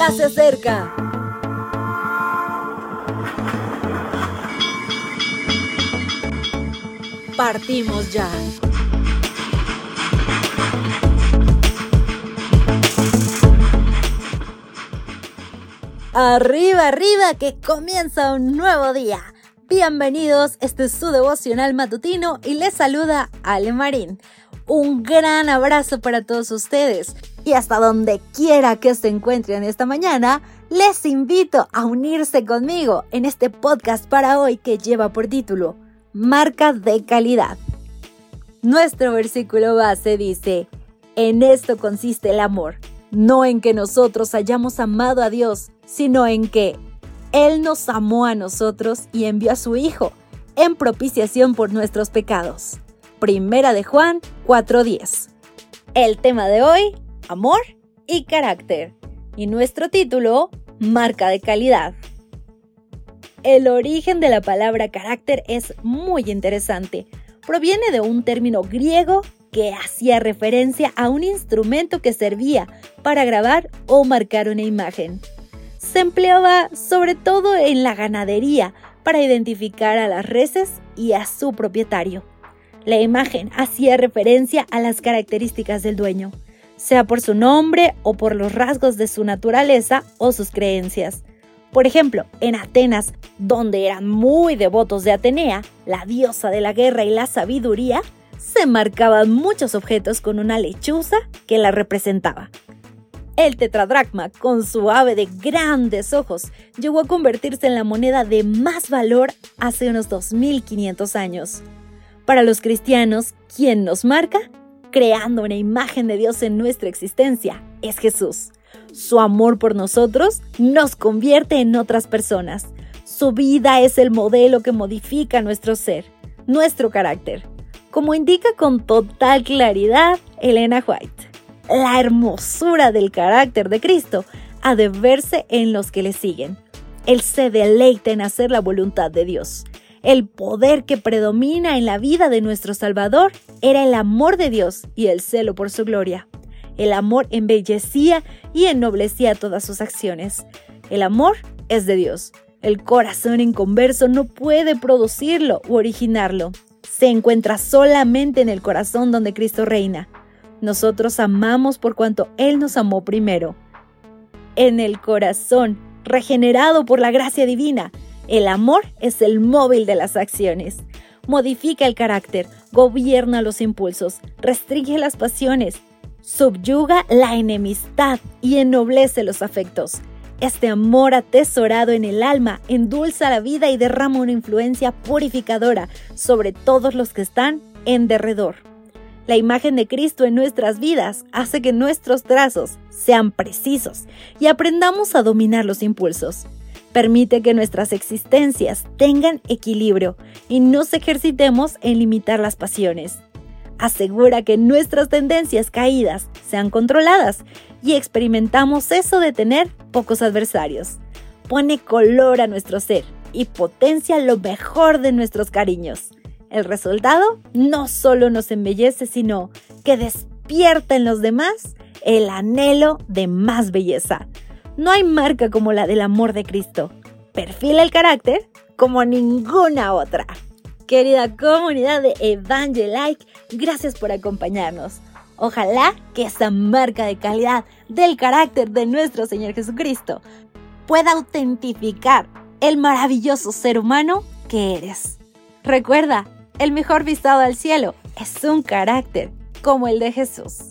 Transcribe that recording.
ya se acerca. Partimos ya. Arriba, arriba, que comienza un nuevo día. Bienvenidos, este es su devocional matutino y les saluda Ale Marín. Un gran abrazo para todos ustedes y hasta donde quiera que se encuentren esta mañana, les invito a unirse conmigo en este podcast para hoy que lleva por título Marca de calidad. Nuestro versículo base dice, en esto consiste el amor, no en que nosotros hayamos amado a Dios, sino en que Él nos amó a nosotros y envió a su Hijo en propiciación por nuestros pecados. Primera de Juan 4:10. El tema de hoy, amor y carácter. Y nuestro título, marca de calidad. El origen de la palabra carácter es muy interesante. Proviene de un término griego que hacía referencia a un instrumento que servía para grabar o marcar una imagen se empleaba sobre todo en la ganadería para identificar a las reses y a su propietario. La imagen hacía referencia a las características del dueño, sea por su nombre o por los rasgos de su naturaleza o sus creencias. Por ejemplo, en Atenas, donde eran muy devotos de Atenea, la diosa de la guerra y la sabiduría, se marcaban muchos objetos con una lechuza que la representaba. El tetradracma, con su ave de grandes ojos, llegó a convertirse en la moneda de más valor hace unos 2500 años. Para los cristianos, ¿quién nos marca? Creando una imagen de Dios en nuestra existencia, es Jesús. Su amor por nosotros nos convierte en otras personas. Su vida es el modelo que modifica nuestro ser, nuestro carácter, como indica con total claridad Elena White la hermosura del carácter de Cristo ha de verse en los que le siguen. Él se deleita en hacer la voluntad de Dios. El poder que predomina en la vida de nuestro Salvador era el amor de Dios y el celo por su gloria. El amor embellecía y ennoblecía todas sus acciones. El amor es de Dios. El corazón inconverso no puede producirlo u originarlo. Se encuentra solamente en el corazón donde Cristo reina. Nosotros amamos por cuanto Él nos amó primero. En el corazón, regenerado por la gracia divina, el amor es el móvil de las acciones. Modifica el carácter, gobierna los impulsos, restringe las pasiones, subyuga la enemistad y ennoblece los afectos. Este amor atesorado en el alma endulza la vida y derrama una influencia purificadora sobre todos los que están en derredor. La imagen de Cristo en nuestras vidas hace que nuestros trazos sean precisos y aprendamos a dominar los impulsos. Permite que nuestras existencias tengan equilibrio y nos ejercitemos en limitar las pasiones. Asegura que nuestras tendencias caídas sean controladas y experimentamos eso de tener pocos adversarios. Pone color a nuestro ser y potencia lo mejor de nuestros cariños. El resultado no solo nos embellece, sino que despierta en los demás el anhelo de más belleza. No hay marca como la del amor de Cristo. Perfila el carácter como ninguna otra. Querida comunidad de Evangelike, gracias por acompañarnos. Ojalá que esta marca de calidad del carácter de nuestro Señor Jesucristo pueda autentificar el maravilloso ser humano que eres. Recuerda, el mejor visado al cielo es un carácter como el de Jesús.